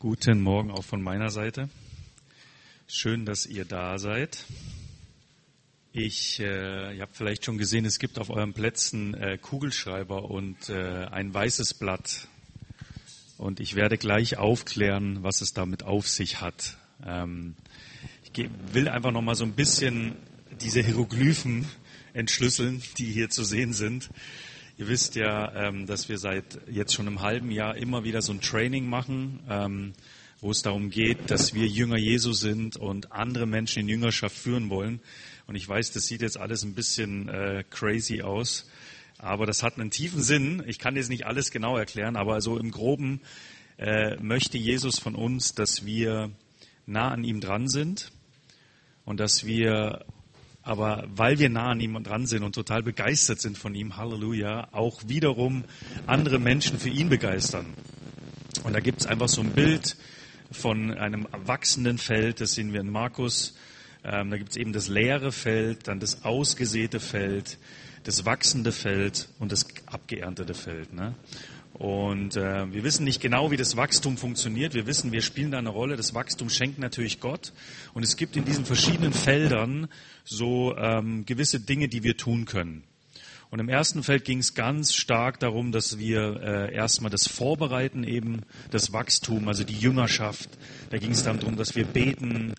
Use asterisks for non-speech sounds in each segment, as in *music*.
Guten Morgen auch von meiner Seite. Schön, dass ihr da seid. Ich, äh, ihr habt vielleicht schon gesehen, es gibt auf euren Plätzen äh, Kugelschreiber und äh, ein weißes Blatt. Und ich werde gleich aufklären, was es damit auf sich hat. Ähm, ich will einfach noch mal so ein bisschen diese Hieroglyphen entschlüsseln, die hier zu sehen sind. Ihr wisst ja, ähm, dass wir seit jetzt schon einem halben Jahr immer wieder so ein Training machen, ähm, wo es darum geht, dass wir Jünger Jesu sind und andere Menschen in Jüngerschaft führen wollen. Und ich weiß, das sieht jetzt alles ein bisschen äh, crazy aus, aber das hat einen tiefen Sinn. Ich kann jetzt nicht alles genau erklären, aber so im Groben äh, möchte Jesus von uns, dass wir nah an ihm dran sind und dass wir aber weil wir nah an ihm dran sind und total begeistert sind von ihm, Halleluja, auch wiederum andere Menschen für ihn begeistern. Und da gibt es einfach so ein Bild von einem wachsenden Feld, das sehen wir in Markus. Ähm, da gibt es eben das leere Feld, dann das ausgesäte Feld, das wachsende Feld und das abgeerntete Feld. Ne? Und äh, wir wissen nicht genau, wie das Wachstum funktioniert. Wir wissen, wir spielen da eine Rolle. Das Wachstum schenkt natürlich Gott. Und es gibt in diesen verschiedenen Feldern so ähm, gewisse Dinge, die wir tun können. Und im ersten Feld ging es ganz stark darum, dass wir äh, erstmal das Vorbereiten eben, das Wachstum, also die Jüngerschaft. Da ging es darum, dass wir beten,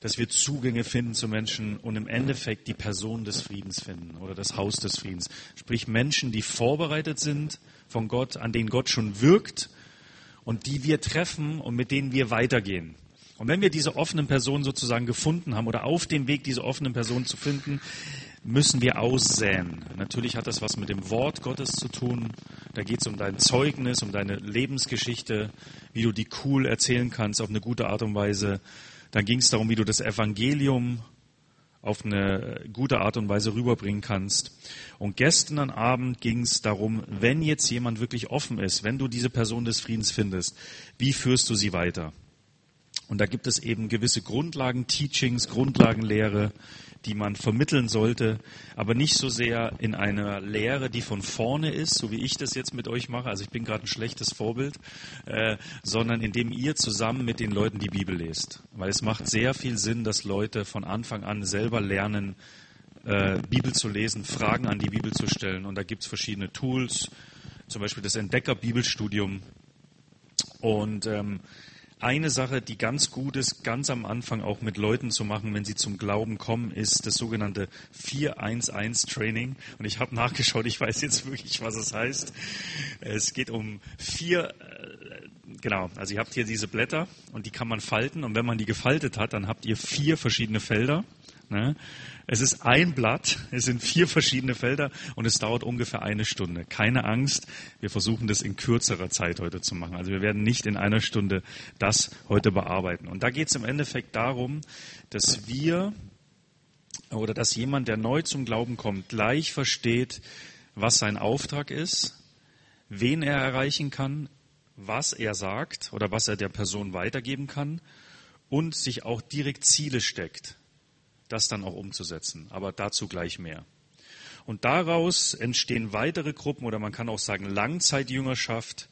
dass wir Zugänge finden zu Menschen und im Endeffekt die Person des Friedens finden oder das Haus des Friedens. Sprich Menschen, die vorbereitet sind von Gott, an denen Gott schon wirkt und die wir treffen und mit denen wir weitergehen. Und wenn wir diese offenen Personen sozusagen gefunden haben oder auf dem Weg, diese offenen Personen zu finden, müssen wir aussäen. Natürlich hat das was mit dem Wort Gottes zu tun. Da geht es um dein Zeugnis, um deine Lebensgeschichte, wie du die cool erzählen kannst auf eine gute Art und Weise. Dann ging es darum, wie du das Evangelium auf eine gute Art und Weise rüberbringen kannst. Und gestern Abend ging es darum, wenn jetzt jemand wirklich offen ist, wenn du diese Person des Friedens findest, wie führst du sie weiter? Und da gibt es eben gewisse Grundlagen, Teachings, Grundlagenlehre, die man vermitteln sollte, aber nicht so sehr in einer Lehre, die von vorne ist, so wie ich das jetzt mit euch mache, also ich bin gerade ein schlechtes Vorbild, äh, sondern indem ihr zusammen mit den Leuten die Bibel lest. Weil es macht sehr viel Sinn, dass Leute von Anfang an selber lernen, äh, Bibel zu lesen, Fragen an die Bibel zu stellen. Und da gibt es verschiedene Tools, zum Beispiel das Entdecker-Bibelstudium. Und ähm, eine Sache, die ganz gut ist, ganz am Anfang auch mit Leuten zu machen, wenn sie zum Glauben kommen, ist das sogenannte 411 Training. Und ich habe nachgeschaut, ich weiß jetzt wirklich, was es heißt. Es geht um vier, äh, genau, also ihr habt hier diese Blätter und die kann man falten. Und wenn man die gefaltet hat, dann habt ihr vier verschiedene Felder. Ne? Es ist ein Blatt, es sind vier verschiedene Felder und es dauert ungefähr eine Stunde. Keine Angst, wir versuchen das in kürzerer Zeit heute zu machen. Also wir werden nicht in einer Stunde das heute bearbeiten. Und da geht es im Endeffekt darum, dass wir oder dass jemand, der neu zum Glauben kommt, gleich versteht, was sein Auftrag ist, wen er erreichen kann, was er sagt oder was er der Person weitergeben kann und sich auch direkt Ziele steckt das dann auch umzusetzen. Aber dazu gleich mehr. Und daraus entstehen weitere Gruppen oder man kann auch sagen Langzeitjüngerschaft.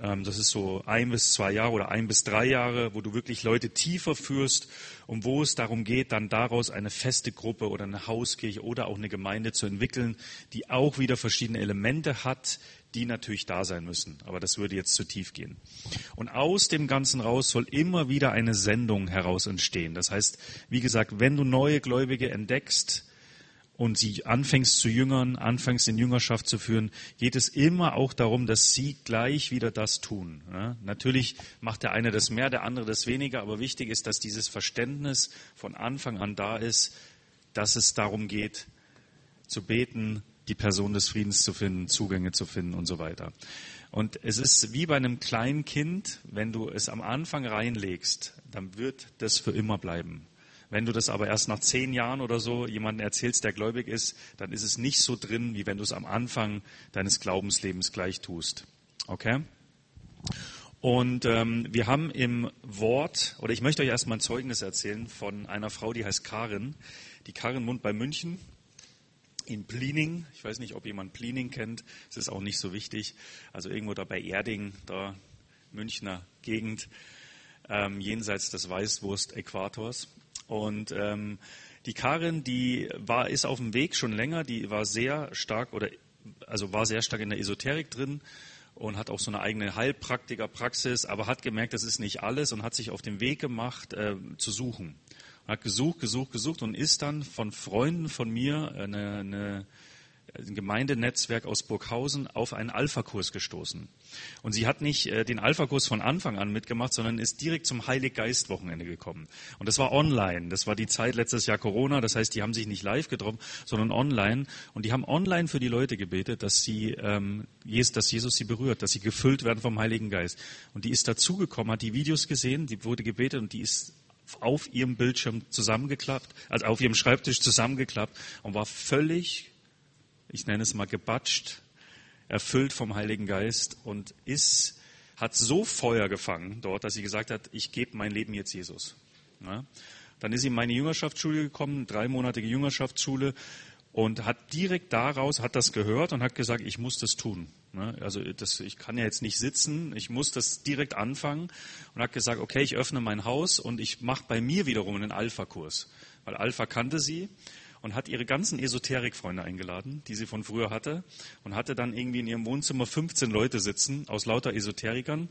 Ähm, das ist so ein bis zwei Jahre oder ein bis drei Jahre, wo du wirklich Leute tiefer führst und wo es darum geht, dann daraus eine feste Gruppe oder eine Hauskirche oder auch eine Gemeinde zu entwickeln, die auch wieder verschiedene Elemente hat, die natürlich da sein müssen. Aber das würde jetzt zu tief gehen. Und aus dem Ganzen raus soll immer wieder eine Sendung heraus entstehen. Das heißt, wie gesagt, wenn du neue Gläubige entdeckst, und sie anfängst zu jüngern, anfängst in Jüngerschaft zu führen, geht es immer auch darum, dass sie gleich wieder das tun. Ja, natürlich macht der eine das mehr, der andere das weniger, aber wichtig ist, dass dieses Verständnis von Anfang an da ist, dass es darum geht, zu beten, die Person des Friedens zu finden, Zugänge zu finden und so weiter. Und es ist wie bei einem kleinen Kind, wenn du es am Anfang reinlegst, dann wird das für immer bleiben. Wenn du das aber erst nach zehn Jahren oder so jemandem erzählst, der gläubig ist, dann ist es nicht so drin, wie wenn du es am Anfang deines Glaubenslebens gleich tust. Okay? Und ähm, wir haben im Wort, oder ich möchte euch erstmal ein Zeugnis erzählen von einer Frau, die heißt Karin. Die Karin wohnt bei München in Plining. Ich weiß nicht, ob jemand Plining kennt. Es ist auch nicht so wichtig. Also irgendwo da bei Erding, da Münchner Gegend, ähm, jenseits des Weißwurst-Äquators. Und ähm, die Karin, die war, ist auf dem Weg schon länger, die war sehr stark oder also war sehr stark in der Esoterik drin und hat auch so eine eigene Heilpraktikerpraxis, aber hat gemerkt, das ist nicht alles und hat sich auf den Weg gemacht, äh, zu suchen. Hat gesucht, gesucht, gesucht und ist dann von Freunden von mir eine, eine ein Gemeindenetzwerk aus Burghausen auf einen Alpha-Kurs gestoßen. Und sie hat nicht äh, den Alpha-Kurs von Anfang an mitgemacht, sondern ist direkt zum Heilig-Geist-Wochenende gekommen. Und das war online. Das war die Zeit letztes Jahr Corona. Das heißt, die haben sich nicht live getroffen, sondern online. Und die haben online für die Leute gebetet, dass sie, ähm, dass Jesus sie berührt, dass sie gefüllt werden vom Heiligen Geist. Und die ist dazugekommen, hat die Videos gesehen, die wurde gebetet und die ist auf ihrem Bildschirm zusammengeklappt, also auf ihrem Schreibtisch zusammengeklappt und war völlig ich nenne es mal gebatscht, erfüllt vom Heiligen Geist und ist, hat so Feuer gefangen dort, dass sie gesagt hat, ich gebe mein Leben jetzt Jesus. Ja? Dann ist sie in meine Jüngerschaftsschule gekommen, dreimonatige Jüngerschaftsschule und hat direkt daraus, hat das gehört und hat gesagt, ich muss das tun. Also das, ich kann ja jetzt nicht sitzen, ich muss das direkt anfangen und hat gesagt, okay, ich öffne mein Haus und ich mache bei mir wiederum einen Alpha-Kurs, weil Alpha kannte sie und hat ihre ganzen Esoterikfreunde eingeladen, die sie von früher hatte, und hatte dann irgendwie in ihrem Wohnzimmer 15 Leute sitzen aus lauter Esoterikern.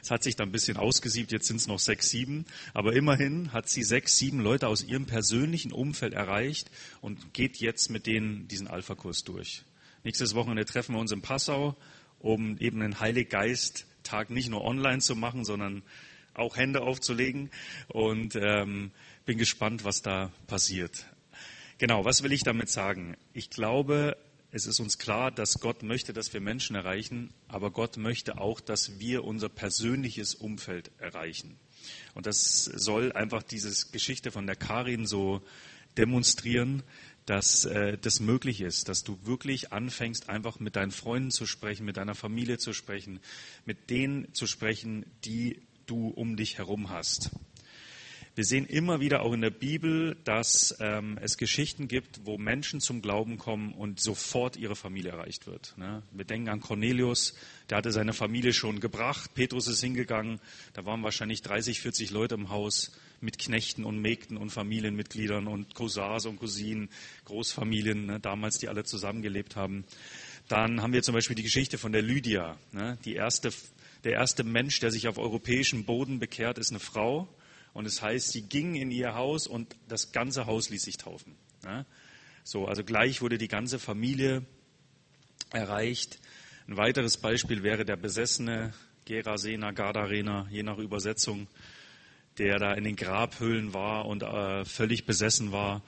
Es hat sich dann ein bisschen ausgesiebt, jetzt sind es noch sechs, sieben, aber immerhin hat sie sechs, sieben Leute aus ihrem persönlichen Umfeld erreicht und geht jetzt mit denen diesen Alpha-Kurs durch. Nächstes Wochenende treffen wir uns in Passau, um eben einen Heiliggeist-Tag nicht nur online zu machen, sondern auch Hände aufzulegen und ähm, bin gespannt, was da passiert. Genau, was will ich damit sagen? Ich glaube, es ist uns klar, dass Gott möchte, dass wir Menschen erreichen, aber Gott möchte auch, dass wir unser persönliches Umfeld erreichen. Und das soll einfach diese Geschichte von der Karin so demonstrieren, dass äh, das möglich ist, dass du wirklich anfängst, einfach mit deinen Freunden zu sprechen, mit deiner Familie zu sprechen, mit denen zu sprechen, die du um dich herum hast. Wir sehen immer wieder auch in der Bibel, dass ähm, es Geschichten gibt, wo Menschen zum Glauben kommen und sofort ihre Familie erreicht wird. Ne? Wir denken an Cornelius, der hatte seine Familie schon gebracht. Petrus ist hingegangen, da waren wahrscheinlich 30, 40 Leute im Haus mit Knechten und Mägden und Familienmitgliedern und Cousins und Cousinen, Großfamilien, ne? damals, die alle zusammengelebt haben. Dann haben wir zum Beispiel die Geschichte von der Lydia. Ne? Die erste, der erste Mensch, der sich auf europäischem Boden bekehrt, ist eine Frau. Und es heißt, sie ging in ihr Haus und das ganze Haus ließ sich taufen. Ja? So, also gleich wurde die ganze Familie erreicht. Ein weiteres Beispiel wäre der besessene Gerasener, Gardarener, je nach Übersetzung, der da in den Grabhöhlen war und äh, völlig besessen war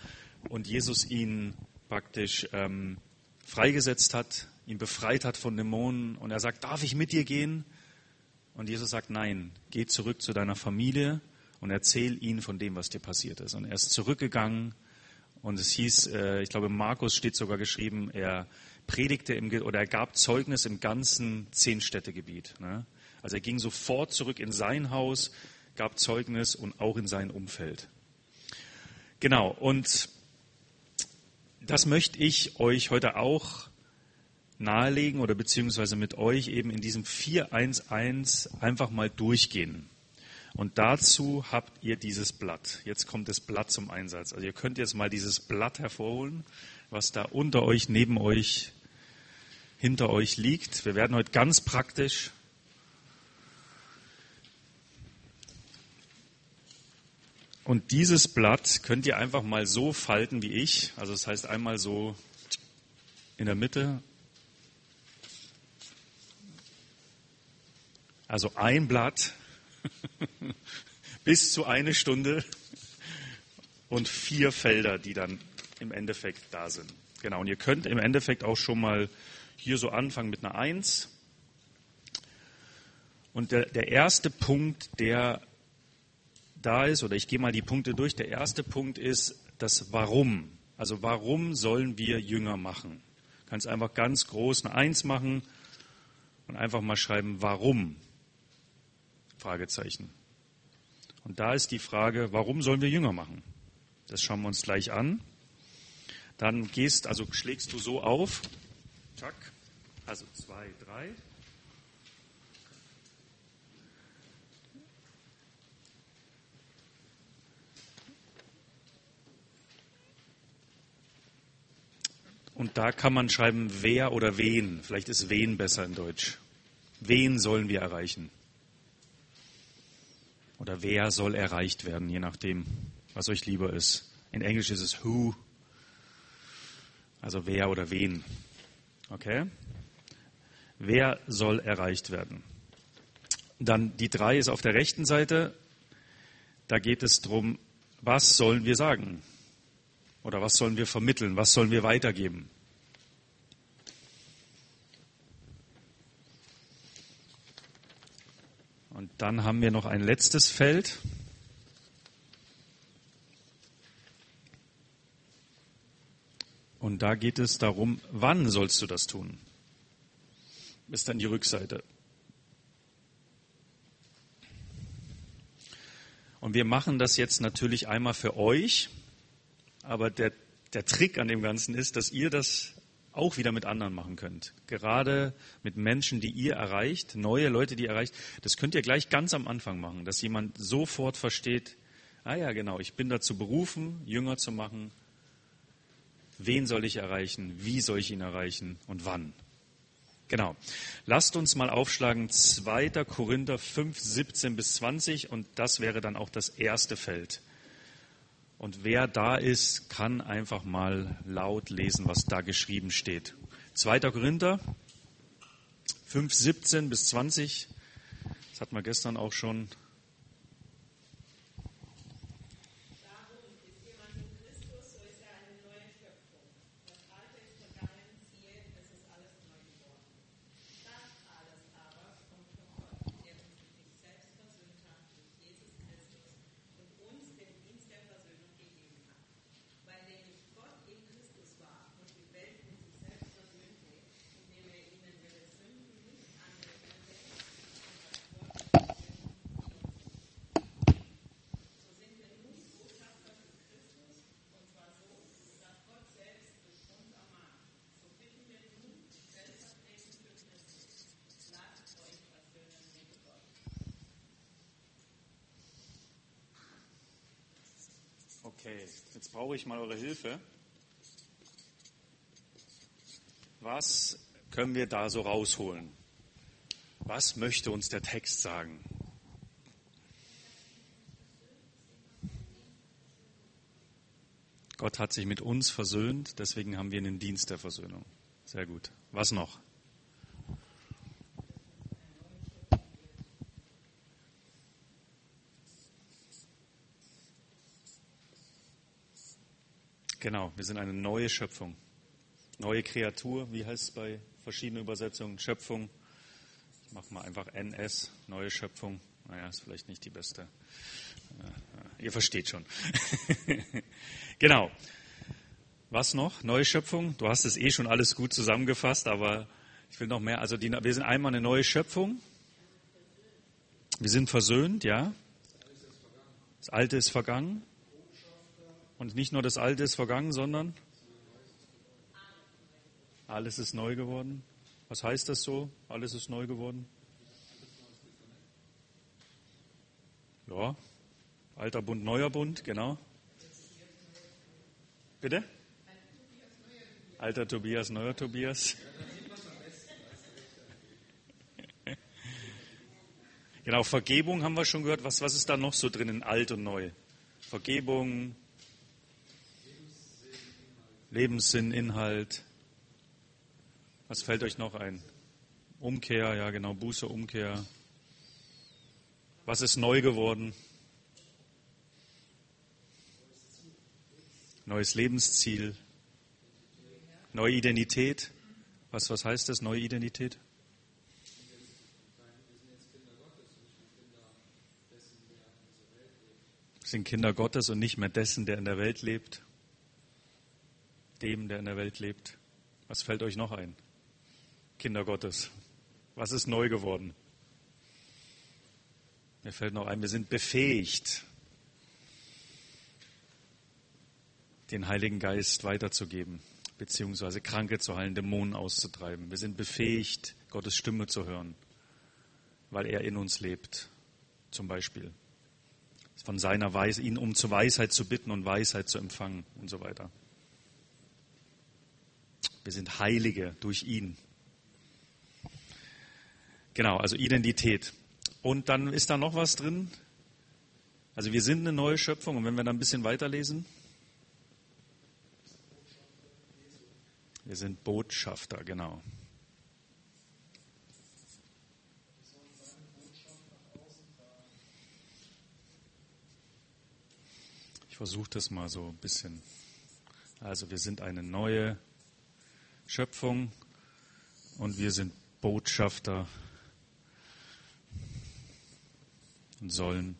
und Jesus ihn praktisch ähm, freigesetzt hat, ihn befreit hat von Dämonen und er sagt, darf ich mit dir gehen? Und Jesus sagt, nein, geh zurück zu deiner Familie und erzähl ihnen von dem, was dir passiert ist. Und er ist zurückgegangen und es hieß, äh, ich glaube, Markus steht sogar geschrieben, er predigte im, oder er gab Zeugnis im ganzen Zehnstädtegebiet. Ne? Also er ging sofort zurück in sein Haus, gab Zeugnis und auch in sein Umfeld. Genau, und das möchte ich euch heute auch nahelegen oder beziehungsweise mit euch eben in diesem 411 einfach mal durchgehen. Und dazu habt ihr dieses Blatt. Jetzt kommt das Blatt zum Einsatz. Also ihr könnt jetzt mal dieses Blatt hervorholen, was da unter euch, neben euch, hinter euch liegt. Wir werden heute ganz praktisch Und dieses Blatt könnt ihr einfach mal so falten wie ich. Also das heißt einmal so in der Mitte. Also ein Blatt *laughs* bis zu eine Stunde und vier Felder, die dann im Endeffekt da sind. Genau, und ihr könnt im Endeffekt auch schon mal hier so anfangen mit einer Eins. Und der, der erste Punkt, der da ist, oder ich gehe mal die Punkte durch, der erste Punkt ist das Warum. Also warum sollen wir Jünger machen? Du kannst einfach ganz groß eine Eins machen und einfach mal schreiben, warum. Fragezeichen. Und da ist die Frage, warum sollen wir Jünger machen? Das schauen wir uns gleich an. Dann gehst, also schlägst du so auf. Zack. Also zwei, drei. Und da kann man schreiben, wer oder wen. Vielleicht ist wen besser in Deutsch. Wen sollen wir erreichen? Oder wer soll erreicht werden, je nachdem, was euch lieber ist. In Englisch ist es who, also wer oder wen. Okay? Wer soll erreicht werden? Dann die drei ist auf der rechten Seite. Da geht es darum, was sollen wir sagen? Oder was sollen wir vermitteln? Was sollen wir weitergeben? Und dann haben wir noch ein letztes Feld. Und da geht es darum, wann sollst du das tun? Ist dann die Rückseite. Und wir machen das jetzt natürlich einmal für euch, aber der, der Trick an dem Ganzen ist, dass ihr das auch wieder mit anderen machen könnt. Gerade mit Menschen, die ihr erreicht, neue Leute, die ihr erreicht. Das könnt ihr gleich ganz am Anfang machen, dass jemand sofort versteht, ah ja, genau, ich bin dazu berufen, Jünger zu machen. Wen soll ich erreichen? Wie soll ich ihn erreichen? Und wann? Genau. Lasst uns mal aufschlagen 2. Korinther 5, 17 bis 20 und das wäre dann auch das erste Feld. Und wer da ist, kann einfach mal laut lesen, was da geschrieben steht. 2. Korinther 5, 17 bis 20. Das hat man gestern auch schon Okay, jetzt brauche ich mal eure Hilfe. Was können wir da so rausholen? Was möchte uns der Text sagen? Gott hat sich mit uns versöhnt, deswegen haben wir einen Dienst der Versöhnung. Sehr gut. Was noch? Genau, wir sind eine neue Schöpfung. Neue Kreatur, wie heißt es bei verschiedenen Übersetzungen? Schöpfung. Ich mache mal einfach NS, neue Schöpfung. Naja, ist vielleicht nicht die beste. Ihr versteht schon. *laughs* genau. Was noch? Neue Schöpfung. Du hast es eh schon alles gut zusammengefasst, aber ich will noch mehr. Also die, wir sind einmal eine neue Schöpfung. Wir sind versöhnt, ja. Das Alte ist vergangen. Und nicht nur das Alte ist vergangen, sondern alles ist neu geworden. Was heißt das so? Alles ist neu geworden? Ja, alter Bund, neuer Bund, genau. Bitte? Alter Tobias, neuer Tobias. *laughs* Genau, Vergebung haben wir schon gehört. Was, was ist da noch so drin in alt und neu? Vergebung, Lebenssinn, Inhalt. Was fällt euch noch ein? Umkehr, ja genau, Buße, Umkehr. Was ist neu geworden? Neues Lebensziel. Neue Identität. Was, was heißt das, neue Identität? Wir sind Kinder Gottes und nicht mehr dessen, der in der Welt lebt dem, der in der Welt lebt. Was fällt euch noch ein? Kinder Gottes. Was ist neu geworden? Mir fällt noch ein, wir sind befähigt, den Heiligen Geist weiterzugeben, beziehungsweise Kranke zu heilen, Dämonen auszutreiben. Wir sind befähigt, Gottes Stimme zu hören, weil er in uns lebt, zum Beispiel. Von seiner Weise, ihn um zur Weisheit zu bitten und Weisheit zu empfangen und so weiter. Wir sind Heilige durch ihn. Genau, also Identität. Und dann ist da noch was drin. Also wir sind eine neue Schöpfung und wenn wir dann ein bisschen weiterlesen, wir sind Botschafter, genau. Ich versuche das mal so ein bisschen. Also wir sind eine neue Schöpfung und wir sind Botschafter und sollen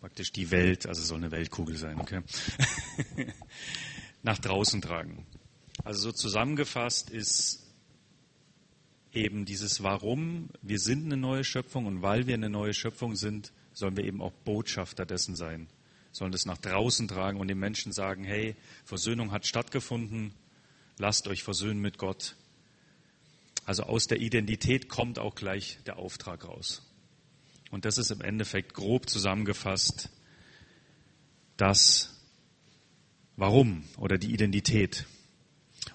praktisch die Welt, also soll eine Weltkugel sein, okay, *laughs* nach draußen tragen. Also so zusammengefasst ist eben dieses Warum, wir sind eine neue Schöpfung und weil wir eine neue Schöpfung sind, sollen wir eben auch Botschafter dessen sein, sollen das nach draußen tragen und den Menschen sagen, hey, Versöhnung hat stattgefunden, lasst euch versöhnen mit Gott. Also aus der Identität kommt auch gleich der Auftrag raus. Und das ist im Endeffekt grob zusammengefasst das Warum oder die Identität.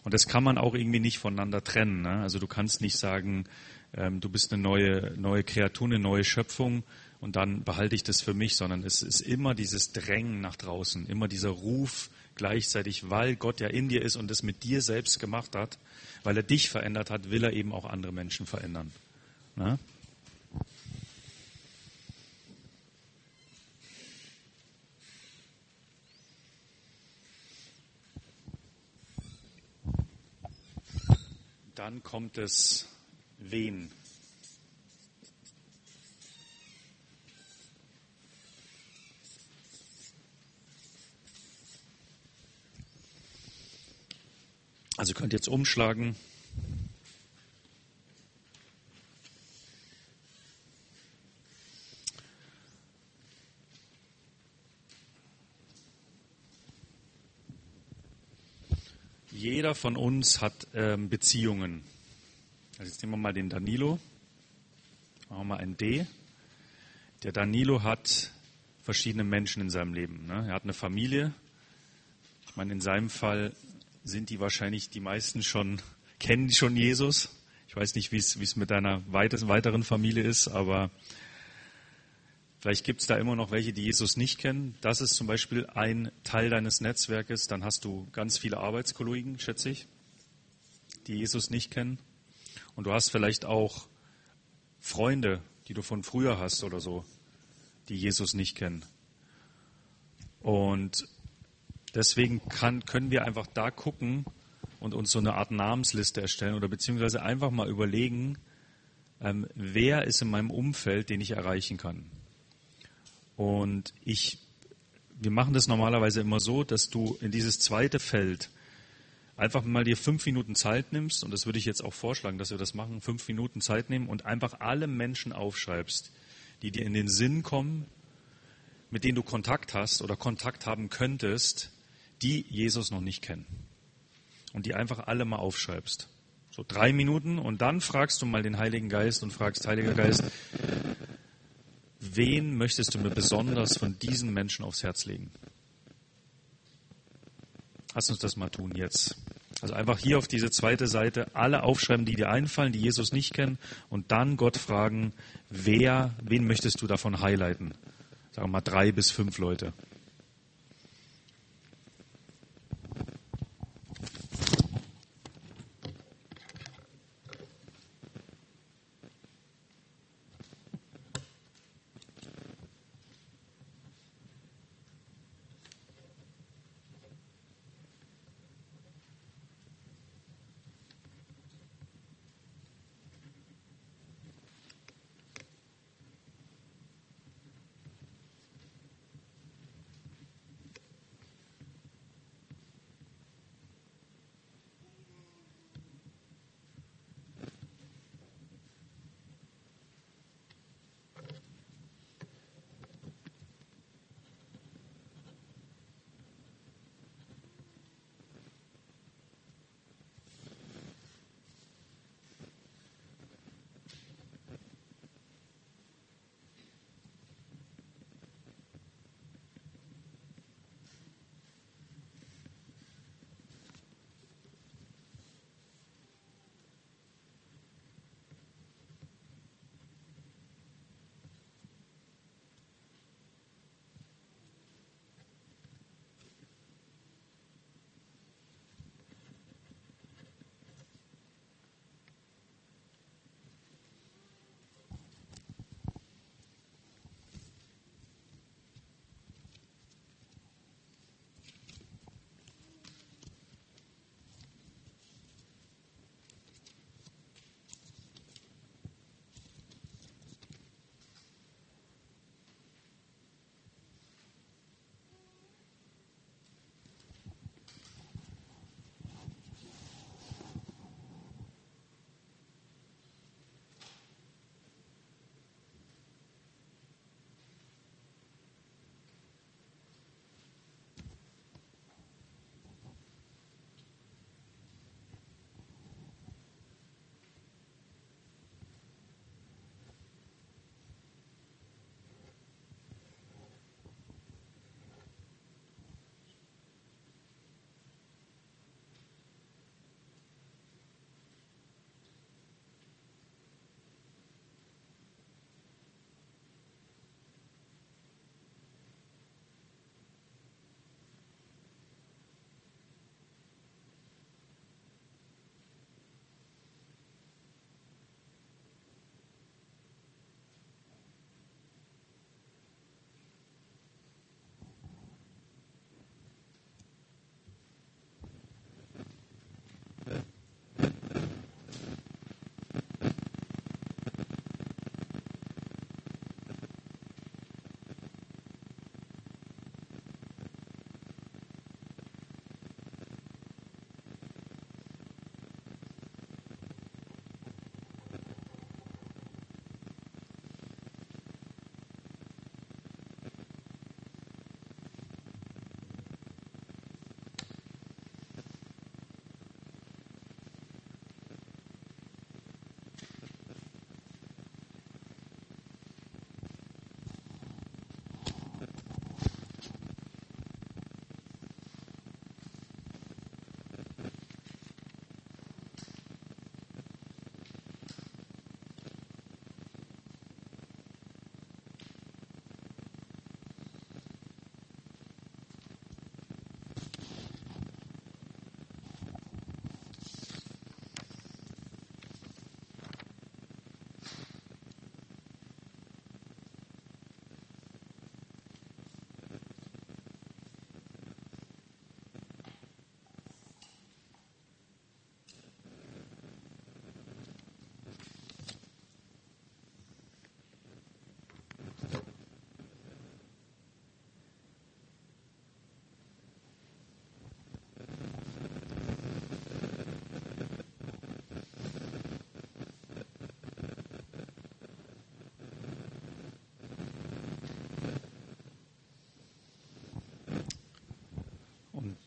Und das kann man auch irgendwie nicht voneinander trennen. Ne? Also du kannst nicht sagen, ähm, du bist eine neue, neue Kreatur, eine neue Schöpfung und dann behalte ich das für mich, sondern es ist immer dieses Drängen nach draußen, immer dieser Ruf gleichzeitig, weil Gott ja in dir ist und es mit dir selbst gemacht hat, weil er dich verändert hat, will er eben auch andere Menschen verändern. Ne? Dann kommt es wen. Also könnt ihr jetzt umschlagen. Jeder von uns hat ähm, Beziehungen. Also jetzt nehmen wir mal den Danilo. Machen wir mal ein D. Der Danilo hat verschiedene Menschen in seinem Leben. Ne? Er hat eine Familie. Ich meine, in seinem Fall sind die wahrscheinlich die meisten schon, kennen schon Jesus. Ich weiß nicht, wie es mit deiner weiteren Familie ist, aber Vielleicht gibt es da immer noch welche, die Jesus nicht kennen. Das ist zum Beispiel ein Teil deines Netzwerkes. Dann hast du ganz viele Arbeitskollegen, schätze ich, die Jesus nicht kennen. Und du hast vielleicht auch Freunde, die du von früher hast oder so, die Jesus nicht kennen. Und deswegen kann, können wir einfach da gucken und uns so eine Art Namensliste erstellen oder beziehungsweise einfach mal überlegen, ähm, wer ist in meinem Umfeld, den ich erreichen kann. Und ich, wir machen das normalerweise immer so, dass du in dieses zweite Feld einfach mal dir fünf Minuten Zeit nimmst, und das würde ich jetzt auch vorschlagen, dass wir das machen, fünf Minuten Zeit nehmen und einfach alle Menschen aufschreibst, die dir in den Sinn kommen, mit denen du Kontakt hast oder Kontakt haben könntest, die Jesus noch nicht kennen. Und die einfach alle mal aufschreibst. So drei Minuten und dann fragst du mal den Heiligen Geist und fragst, Heiliger Geist, wen möchtest du mir besonders von diesen Menschen aufs Herz legen? Lass uns das mal tun jetzt. Also einfach hier auf diese zweite Seite alle aufschreiben, die dir einfallen, die Jesus nicht kennen, und dann Gott fragen, wer, wen möchtest du davon highlighten? Sagen wir mal drei bis fünf Leute.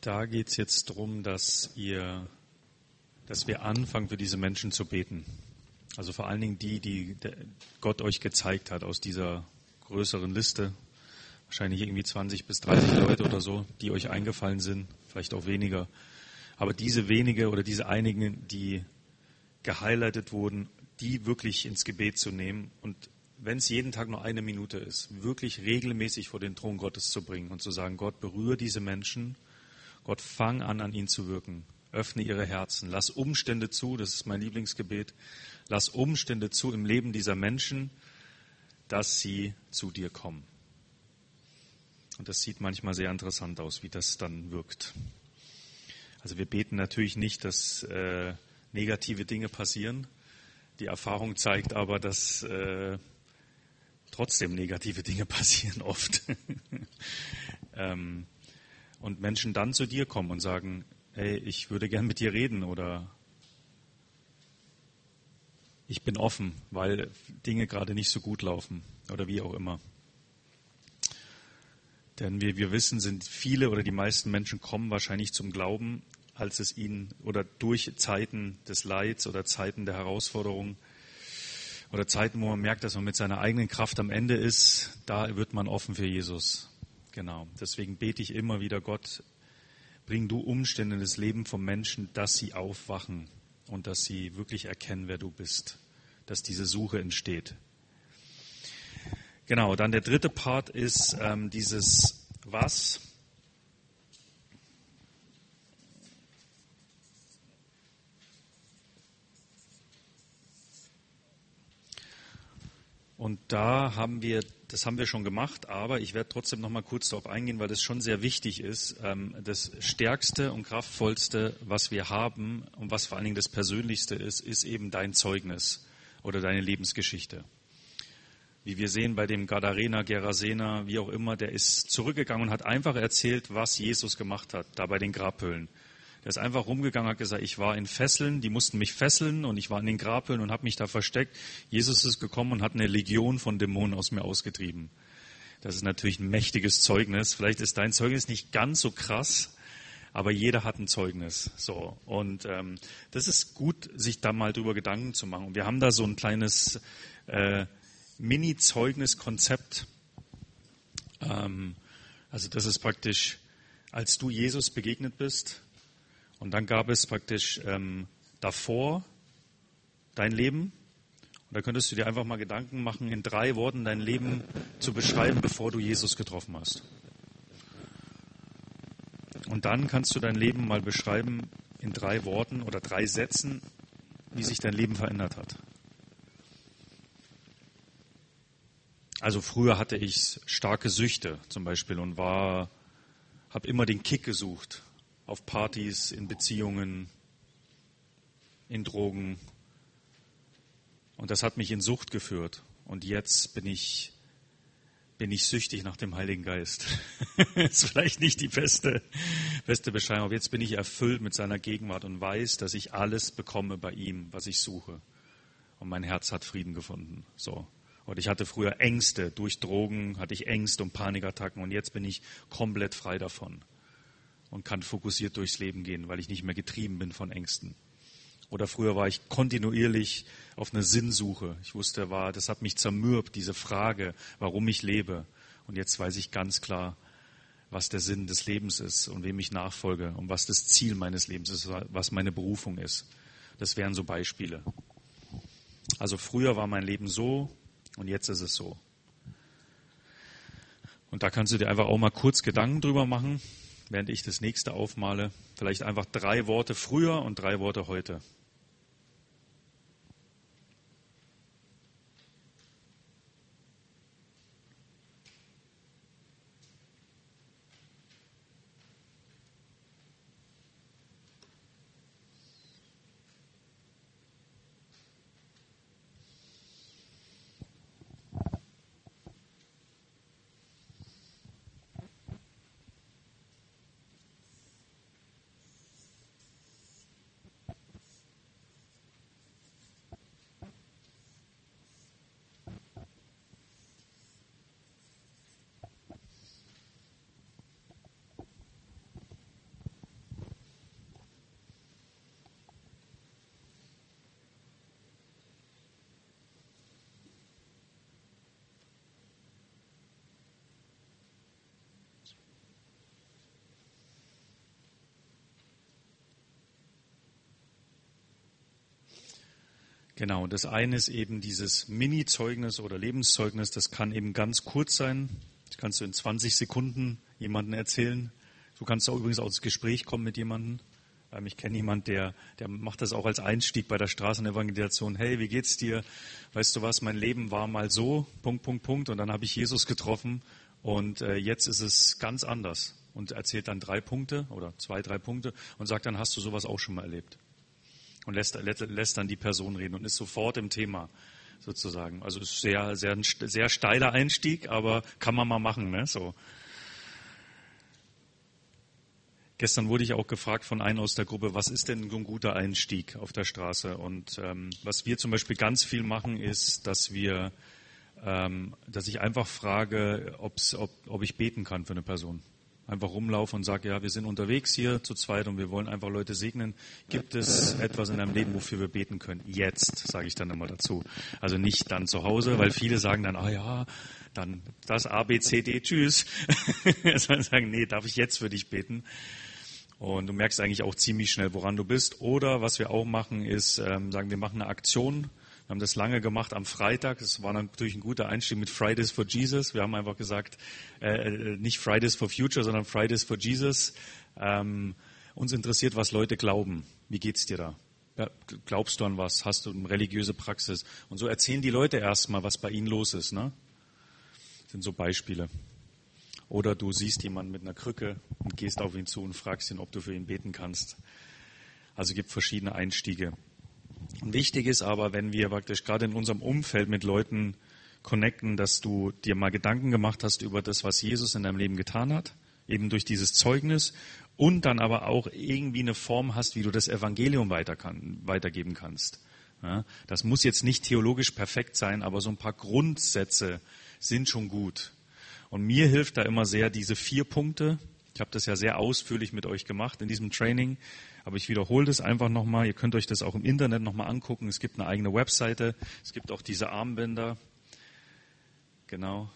Da geht es jetzt darum, dass ihr, dass wir anfangen, für diese Menschen zu beten. Also vor allen Dingen die, die Gott euch gezeigt hat aus dieser größeren Liste. Wahrscheinlich irgendwie 20 bis 30 Leute oder so, die euch eingefallen sind, vielleicht auch weniger. Aber diese wenige oder diese einigen, die gehighlightet wurden, die wirklich ins Gebet zu nehmen und wenn es jeden Tag nur eine Minute ist, wirklich regelmäßig vor den Thron Gottes zu bringen und zu sagen, Gott, berühre diese Menschen Gott, fang an, an ihnen zu wirken. Öffne ihre Herzen. Lass Umstände zu, das ist mein Lieblingsgebet. Lass Umstände zu im Leben dieser Menschen, dass sie zu dir kommen. Und das sieht manchmal sehr interessant aus, wie das dann wirkt. Also wir beten natürlich nicht, dass äh, negative Dinge passieren. Die Erfahrung zeigt aber, dass äh, trotzdem negative Dinge *laughs* passieren oft. *laughs* ähm, und Menschen dann zu dir kommen und sagen, hey, ich würde gern mit dir reden oder ich bin offen, weil Dinge gerade nicht so gut laufen oder wie auch immer. Denn wie wir wissen, sind viele oder die meisten Menschen kommen wahrscheinlich zum Glauben, als es ihnen oder durch Zeiten des Leids oder Zeiten der Herausforderung oder Zeiten, wo man merkt, dass man mit seiner eigenen Kraft am Ende ist, da wird man offen für Jesus. Genau. Deswegen bete ich immer wieder, Gott, bring du Umstände in das Leben von Menschen, dass sie aufwachen und dass sie wirklich erkennen, wer du bist, dass diese Suche entsteht. Genau, dann der dritte Part ist ähm, dieses Was. Und da haben wir, das haben wir schon gemacht, aber ich werde trotzdem noch mal kurz darauf eingehen, weil das schon sehr wichtig ist. Ähm, das Stärkste und Kraftvollste, was wir haben und was vor allen Dingen das Persönlichste ist, ist eben dein Zeugnis oder deine Lebensgeschichte. Wie wir sehen bei dem Gadarena, Gerasena, wie auch immer, der ist zurückgegangen und hat einfach erzählt, was Jesus gemacht hat, da bei den Grabhöhlen. Der ist einfach rumgegangen, hat gesagt, ich war in Fesseln, die mussten mich fesseln und ich war in den Grabhöhlen und habe mich da versteckt. Jesus ist gekommen und hat eine Legion von Dämonen aus mir ausgetrieben. Das ist natürlich ein mächtiges Zeugnis. Vielleicht ist dein Zeugnis nicht ganz so krass, aber jeder hat ein Zeugnis. So und ähm, das ist gut, sich da mal drüber Gedanken zu machen. Wir haben da so ein kleines äh, Mini-Zeugnis-Konzept. Ähm, also das ist praktisch, als du Jesus begegnet bist, und dann gab es praktisch ähm, davor dein Leben. Und da könntest du dir einfach mal Gedanken machen, in drei Worten dein Leben zu beschreiben, bevor du Jesus getroffen hast. Und dann kannst du dein Leben mal beschreiben in drei Worten oder drei Sätzen, wie sich dein Leben verändert hat. Also früher hatte ich starke Süchte zum Beispiel und war, habe immer den Kick gesucht auf Partys, in Beziehungen, in Drogen. Und das hat mich in Sucht geführt. Und jetzt bin ich, bin ich süchtig nach dem Heiligen Geist. *laughs* ist vielleicht nicht die beste, beste Beschreibung, aber jetzt bin ich erfüllt mit seiner Gegenwart und weiß, dass ich alles bekomme bei ihm, was ich suche. Und mein Herz hat Frieden gefunden. So. Und ich hatte früher Ängste. Durch Drogen hatte ich Ängste und Panikattacken und jetzt bin ich komplett frei davon und kann fokussiert durchs Leben gehen, weil ich nicht mehr getrieben bin von Ängsten. Oder früher war ich kontinuierlich auf einer Sinnsuche. Ich wusste, war, das hat mich zermürbt, diese Frage, warum ich lebe. Und jetzt weiß ich ganz klar, was der Sinn des Lebens ist und wem ich nachfolge und was das Ziel meines Lebens ist, was meine Berufung ist. Das wären so Beispiele. Also früher war mein Leben so und jetzt ist es so. Und da kannst du dir einfach auch mal kurz Gedanken drüber machen während ich das nächste aufmale, vielleicht einfach drei Worte früher und drei Worte heute. Genau, das eine ist eben dieses Mini-Zeugnis oder Lebenszeugnis, das kann eben ganz kurz sein. Das kannst du in 20 Sekunden jemandem erzählen. Du kannst auch übrigens auch ins Gespräch kommen mit jemandem. Ähm, ich kenne jemanden, der, der macht das auch als Einstieg bei der Straßenevangelisation. Hey, wie geht's dir? Weißt du was, mein Leben war mal so, Punkt, Punkt, Punkt. Und dann habe ich Jesus getroffen und äh, jetzt ist es ganz anders. Und erzählt dann drei Punkte oder zwei, drei Punkte und sagt dann, hast du sowas auch schon mal erlebt? Und lässt, lässt dann die Person reden und ist sofort im Thema sozusagen. Also ist sehr, sehr, sehr steiler Einstieg, aber kann man mal machen, ne? So. Gestern wurde ich auch gefragt von einem aus der Gruppe, was ist denn ein guter Einstieg auf der Straße? Und ähm, was wir zum Beispiel ganz viel machen, ist, dass wir, ähm, dass ich einfach frage, ob, ob ich beten kann für eine Person einfach rumlaufe und sage, ja, wir sind unterwegs hier zu zweit und wir wollen einfach Leute segnen. Gibt es etwas in deinem Leben, wofür wir beten können? Jetzt, sage ich dann immer dazu. Also nicht dann zu Hause, weil viele sagen dann, ah ja, dann das A, B, C, D, tschüss. *laughs* Sondern sagen, nee, darf ich jetzt für dich beten? Und du merkst eigentlich auch ziemlich schnell, woran du bist. Oder was wir auch machen, ist, ähm, sagen wir machen eine Aktion haben das lange gemacht am Freitag. Das war natürlich ein guter Einstieg mit Fridays for Jesus. Wir haben einfach gesagt, äh, äh, nicht Fridays for Future, sondern Fridays for Jesus. Ähm, uns interessiert, was Leute glauben. Wie geht's dir da? Glaubst du an was? Hast du eine religiöse Praxis? Und so erzählen die Leute erstmal, was bei ihnen los ist. Ne? Das sind so Beispiele. Oder du siehst jemanden mit einer Krücke und gehst auf ihn zu und fragst ihn, ob du für ihn beten kannst. Also gibt verschiedene Einstiege. Wichtig ist aber, wenn wir praktisch gerade in unserem Umfeld mit Leuten connecten, dass du dir mal Gedanken gemacht hast über das, was Jesus in deinem Leben getan hat, eben durch dieses Zeugnis und dann aber auch irgendwie eine Form hast, wie du das Evangelium weiter kann, weitergeben kannst. Ja, das muss jetzt nicht theologisch perfekt sein, aber so ein paar Grundsätze sind schon gut. Und mir hilft da immer sehr diese vier Punkte. Ich habe das ja sehr ausführlich mit euch gemacht in diesem Training. Aber ich wiederhole das einfach nochmal. Ihr könnt euch das auch im Internet nochmal angucken. Es gibt eine eigene Webseite. Es gibt auch diese Armbänder. Genau.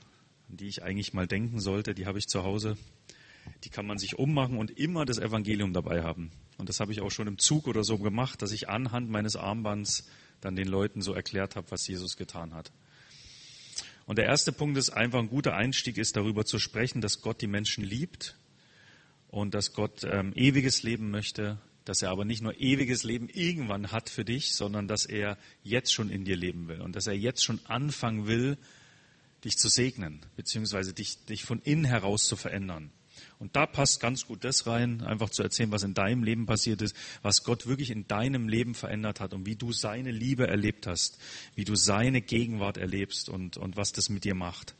An die ich eigentlich mal denken sollte. Die habe ich zu Hause. Die kann man sich ummachen und immer das Evangelium dabei haben. Und das habe ich auch schon im Zug oder so gemacht, dass ich anhand meines Armbands dann den Leuten so erklärt habe, was Jesus getan hat. Und der erste Punkt ist einfach ein guter Einstieg ist, darüber zu sprechen, dass Gott die Menschen liebt und dass Gott ähm, ewiges Leben möchte, dass er aber nicht nur ewiges Leben irgendwann hat für dich, sondern dass er jetzt schon in dir leben will und dass er jetzt schon anfangen will, dich zu segnen, beziehungsweise dich, dich von innen heraus zu verändern. Und da passt ganz gut das rein, einfach zu erzählen, was in deinem Leben passiert ist, was Gott wirklich in deinem Leben verändert hat und wie du seine Liebe erlebt hast, wie du seine Gegenwart erlebst und, und was das mit dir macht.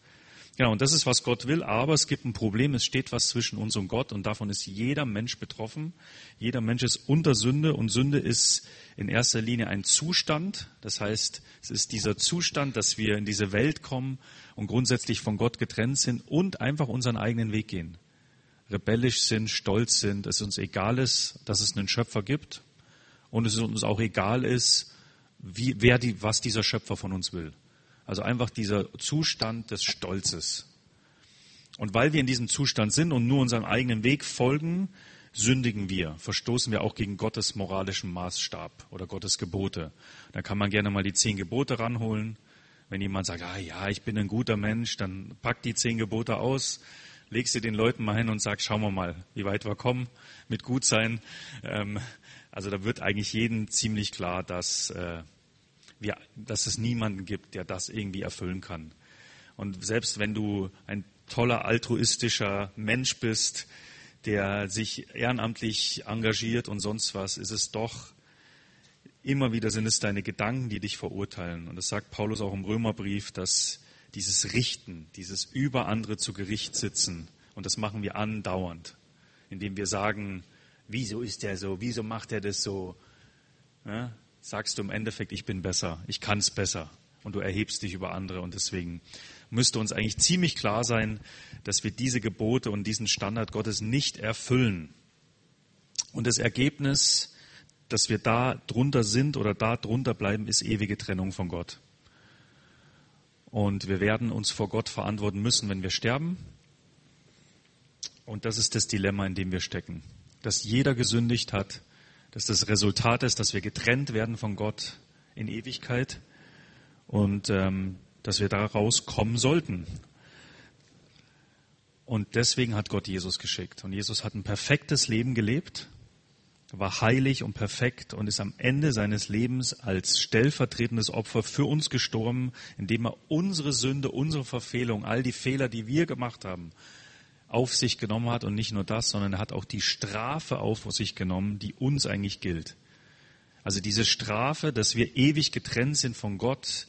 Ja, und das ist, was Gott will, aber es gibt ein Problem, es steht was zwischen uns und Gott und davon ist jeder Mensch betroffen. Jeder Mensch ist unter Sünde und Sünde ist in erster Linie ein Zustand. Das heißt, es ist dieser Zustand, dass wir in diese Welt kommen und grundsätzlich von Gott getrennt sind und einfach unseren eigenen Weg gehen. Rebellisch sind, stolz sind, es uns egal ist, dass es einen Schöpfer gibt und es uns auch egal ist, wie, wer die, was dieser Schöpfer von uns will. Also einfach dieser Zustand des Stolzes. Und weil wir in diesem Zustand sind und nur unserem eigenen Weg folgen, sündigen wir, verstoßen wir auch gegen Gottes moralischen Maßstab oder Gottes Gebote. Da kann man gerne mal die zehn Gebote ranholen. Wenn jemand sagt, ah ja, ich bin ein guter Mensch, dann pack die zehn Gebote aus, leg sie den Leuten mal hin und sag, schauen wir mal, wie weit wir kommen mit Gutsein. Ähm, also da wird eigentlich jedem ziemlich klar, dass äh, wir, dass es niemanden gibt, der das irgendwie erfüllen kann. Und selbst wenn du ein toller altruistischer Mensch bist, der sich ehrenamtlich engagiert und sonst was, ist es doch immer wieder sind es deine Gedanken, die dich verurteilen. Und das sagt Paulus auch im Römerbrief, dass dieses Richten, dieses über andere zu Gericht sitzen, und das machen wir andauernd, indem wir sagen, wieso ist der so, wieso macht er das so? Ja, sagst du im Endeffekt, ich bin besser, ich kann es besser und du erhebst dich über andere und deswegen müsste uns eigentlich ziemlich klar sein, dass wir diese Gebote und diesen Standard Gottes nicht erfüllen. Und das Ergebnis, dass wir da drunter sind oder da drunter bleiben, ist ewige Trennung von Gott. Und wir werden uns vor Gott verantworten müssen, wenn wir sterben. Und das ist das Dilemma, in dem wir stecken. Dass jeder gesündigt hat dass das Resultat ist, dass wir getrennt werden von Gott, in Ewigkeit und ähm, dass wir daraus kommen sollten. Und deswegen hat Gott Jesus geschickt. Und Jesus hat ein perfektes Leben gelebt, war heilig und perfekt und ist am Ende seines Lebens als stellvertretendes Opfer für uns gestorben, indem er unsere Sünde, unsere Verfehlung, all die Fehler, die wir gemacht haben, auf sich genommen hat. Und nicht nur das, sondern er hat auch die Strafe auf sich genommen, die uns eigentlich gilt. Also diese Strafe, dass wir ewig getrennt sind von Gott,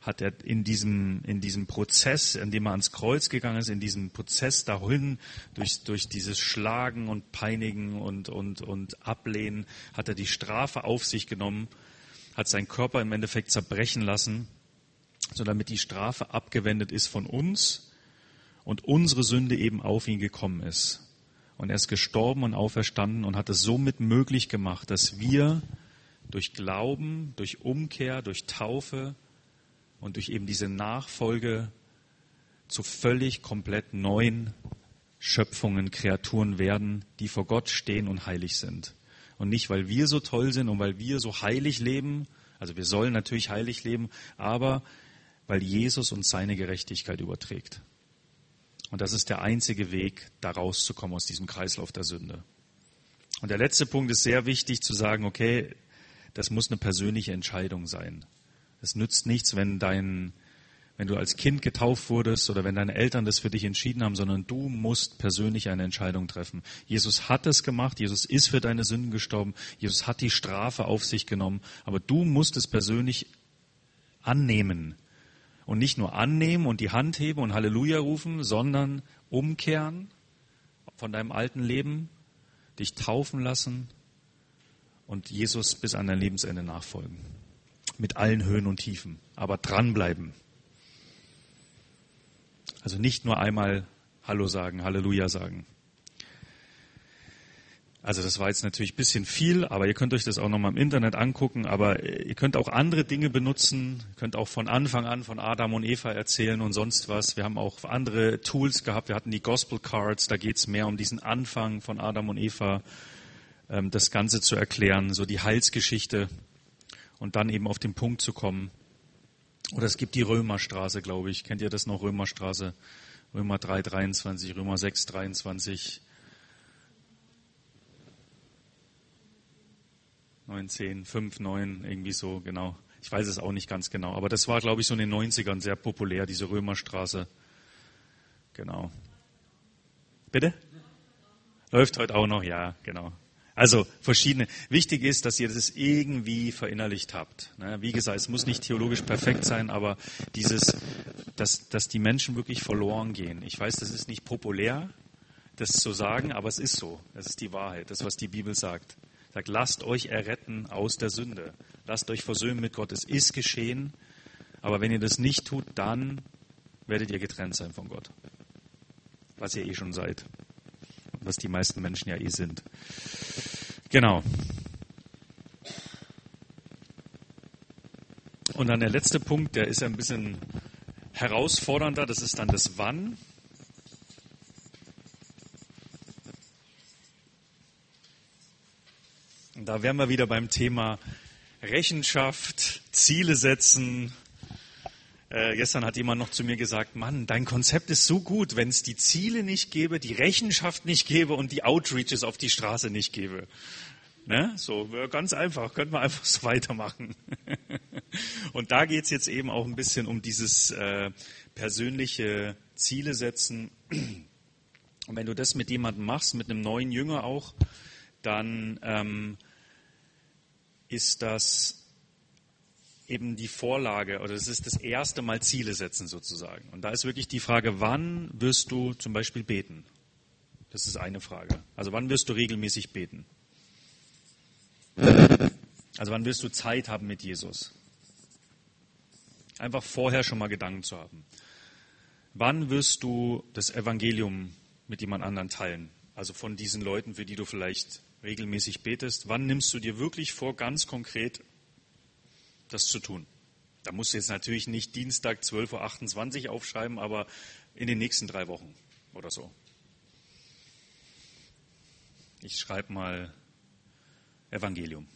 hat er in diesem, in diesem Prozess, in dem er ans Kreuz gegangen ist, in diesem Prozess dahin, durch, durch dieses Schlagen und Peinigen und, und, und Ablehnen, hat er die Strafe auf sich genommen, hat seinen Körper im Endeffekt zerbrechen lassen, so damit die Strafe abgewendet ist von uns und unsere Sünde eben auf ihn gekommen ist. Und er ist gestorben und auferstanden und hat es somit möglich gemacht, dass wir durch Glauben, durch Umkehr, durch Taufe und durch eben diese Nachfolge zu völlig komplett neuen Schöpfungen, Kreaturen werden, die vor Gott stehen und heilig sind. Und nicht, weil wir so toll sind und weil wir so heilig leben, also wir sollen natürlich heilig leben, aber weil Jesus uns seine Gerechtigkeit überträgt. Und das ist der einzige Weg, da rauszukommen aus diesem Kreislauf der Sünde. Und der letzte Punkt ist sehr wichtig zu sagen, okay, das muss eine persönliche Entscheidung sein. Es nützt nichts, wenn dein, wenn du als Kind getauft wurdest oder wenn deine Eltern das für dich entschieden haben, sondern du musst persönlich eine Entscheidung treffen. Jesus hat es gemacht, Jesus ist für deine Sünden gestorben, Jesus hat die Strafe auf sich genommen, aber du musst es persönlich annehmen. Und nicht nur annehmen und die Hand heben und Halleluja rufen, sondern umkehren von deinem alten Leben, dich taufen lassen und Jesus bis an dein Lebensende nachfolgen mit allen Höhen und Tiefen, aber dranbleiben. Also nicht nur einmal Hallo sagen, Halleluja sagen. Also das war jetzt natürlich ein bisschen viel, aber ihr könnt euch das auch nochmal im Internet angucken, aber ihr könnt auch andere Dinge benutzen, ihr könnt auch von Anfang an von Adam und Eva erzählen und sonst was. Wir haben auch andere Tools gehabt, wir hatten die Gospel Cards, da geht es mehr um diesen Anfang von Adam und Eva, ähm, das Ganze zu erklären, so die Heilsgeschichte und dann eben auf den Punkt zu kommen. Oder es gibt die Römerstraße, glaube ich. Kennt ihr das noch? Römerstraße, Römer 3, 23, Römer 6, 23. 9, 10, 5, 9, irgendwie so, genau. Ich weiß es auch nicht ganz genau. Aber das war, glaube ich, so in den 90ern sehr populär, diese Römerstraße. Genau. Bitte? Läuft heute auch noch, ja, genau. Also verschiedene. Wichtig ist, dass ihr das irgendwie verinnerlicht habt. Ne? Wie gesagt, es muss nicht theologisch perfekt sein, aber dieses, dass, dass die Menschen wirklich verloren gehen. Ich weiß, das ist nicht populär, das zu sagen, aber es ist so. Das ist die Wahrheit, das, was die Bibel sagt. Sagt, lasst euch erretten aus der Sünde. Lasst euch versöhnen mit Gott. Es ist geschehen. Aber wenn ihr das nicht tut, dann werdet ihr getrennt sein von Gott. Was ihr eh schon seid was die meisten Menschen ja eh sind. Genau. Und dann der letzte Punkt, der ist ein bisschen herausfordernder, das ist dann das Wann. Da wären wir wieder beim Thema Rechenschaft, Ziele setzen, äh, gestern hat jemand noch zu mir gesagt, Mann, dein Konzept ist so gut, wenn es die Ziele nicht gäbe, die Rechenschaft nicht gäbe und die Outreaches auf die Straße nicht gäbe. Ne? So, ganz einfach, könnte man einfach so *laughs* weitermachen. und da geht's jetzt eben auch ein bisschen um dieses äh, persönliche Ziele setzen. Und wenn du das mit jemandem machst, mit einem neuen Jünger auch, dann ähm, ist das eben die Vorlage oder es ist das erste Mal Ziele setzen sozusagen. Und da ist wirklich die Frage, wann wirst du zum Beispiel beten? Das ist eine Frage. Also wann wirst du regelmäßig beten? Also wann wirst du Zeit haben mit Jesus? Einfach vorher schon mal Gedanken zu haben. Wann wirst du das Evangelium mit jemand anderen teilen? Also von diesen Leuten, für die du vielleicht regelmäßig betest. Wann nimmst du dir wirklich vor, ganz das zu tun. Da musst du jetzt natürlich nicht Dienstag 12.28 Uhr aufschreiben, aber in den nächsten drei Wochen oder so. Ich schreibe mal Evangelium.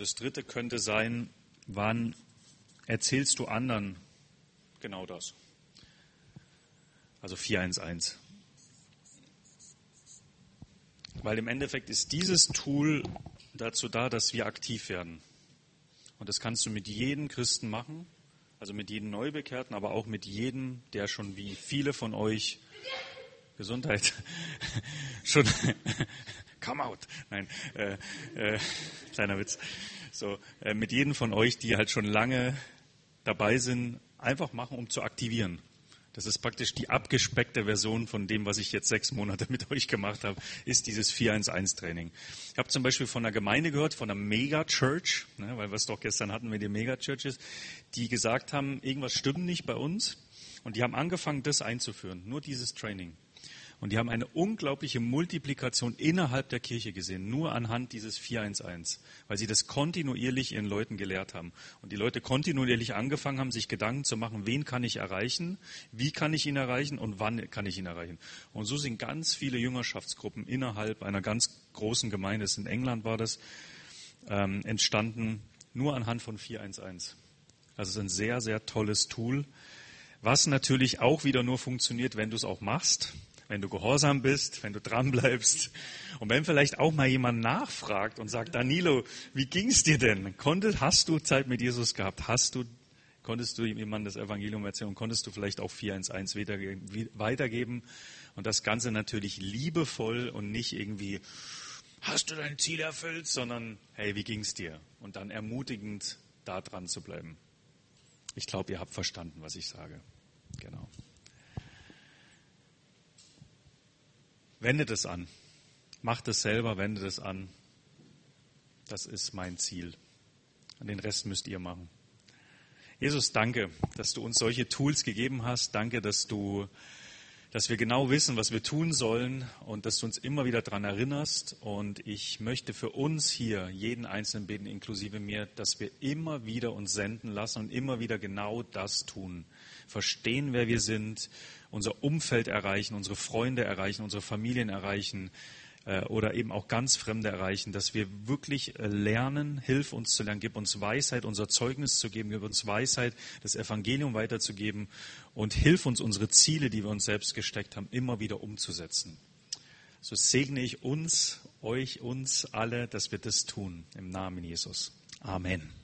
Das dritte könnte sein, wann erzählst du anderen genau das? Also 411. Weil im Endeffekt ist dieses Tool dazu da, dass wir aktiv werden. Und das kannst du mit jedem Christen machen, also mit jedem Neubekehrten, aber auch mit jedem, der schon wie viele von euch Gesundheit *laughs* schon *laughs* come out. Nein, äh, äh, kleiner Witz. So äh, mit jedem von euch, die halt schon lange dabei sind, einfach machen, um zu aktivieren. Das ist praktisch die abgespeckte Version von dem, was ich jetzt sechs Monate mit euch gemacht habe, ist dieses 411-Training. Ich habe zum Beispiel von einer Gemeinde gehört, von einer Mega-Church, ne, weil wir es doch gestern hatten mit den Mega-Churches, die gesagt haben, irgendwas stimmt nicht bei uns. Und die haben angefangen, das einzuführen, nur dieses Training. Und die haben eine unglaubliche Multiplikation innerhalb der Kirche gesehen, nur anhand dieses 411, weil sie das kontinuierlich ihren Leuten gelehrt haben. Und die Leute kontinuierlich angefangen haben, sich Gedanken zu machen, wen kann ich erreichen, wie kann ich ihn erreichen und wann kann ich ihn erreichen. Und so sind ganz viele Jüngerschaftsgruppen innerhalb einer ganz großen Gemeinde, in England war das, ähm, entstanden, nur anhand von 411. Also es ist ein sehr, sehr tolles Tool, was natürlich auch wieder nur funktioniert, wenn du es auch machst wenn du gehorsam bist, wenn du dranbleibst und wenn vielleicht auch mal jemand nachfragt und sagt, Danilo, wie ging's dir denn? Konntest, hast du Zeit mit Jesus gehabt? Hast du, konntest du jemandem das Evangelium erzählen und konntest du vielleicht auch 411 weitergeben? Und das Ganze natürlich liebevoll und nicht irgendwie, hast du dein Ziel erfüllt, sondern, hey, wie ging's dir? Und dann ermutigend da dran zu bleiben. Ich glaube, ihr habt verstanden, was ich sage. Genau. Wendet es an. Macht es selber, wendet es an. Das ist mein Ziel. Und den Rest müsst ihr machen. Jesus, danke, dass du uns solche Tools gegeben hast. Danke, dass du, dass wir genau wissen, was wir tun sollen und dass du uns immer wieder daran erinnerst. Und ich möchte für uns hier jeden Einzelnen beten, inklusive mir, dass wir immer wieder uns senden lassen und immer wieder genau das tun. Verstehen, wer wir sind, unser Umfeld erreichen, unsere Freunde erreichen, unsere Familien erreichen äh, oder eben auch ganz Fremde erreichen, dass wir wirklich äh, lernen, hilf uns zu lernen, gib uns Weisheit, unser Zeugnis zu geben, gib uns Weisheit, das Evangelium weiterzugeben und hilf uns, unsere Ziele, die wir uns selbst gesteckt haben, immer wieder umzusetzen. So segne ich uns, euch, uns alle, dass wir das tun im Namen Jesus. Amen.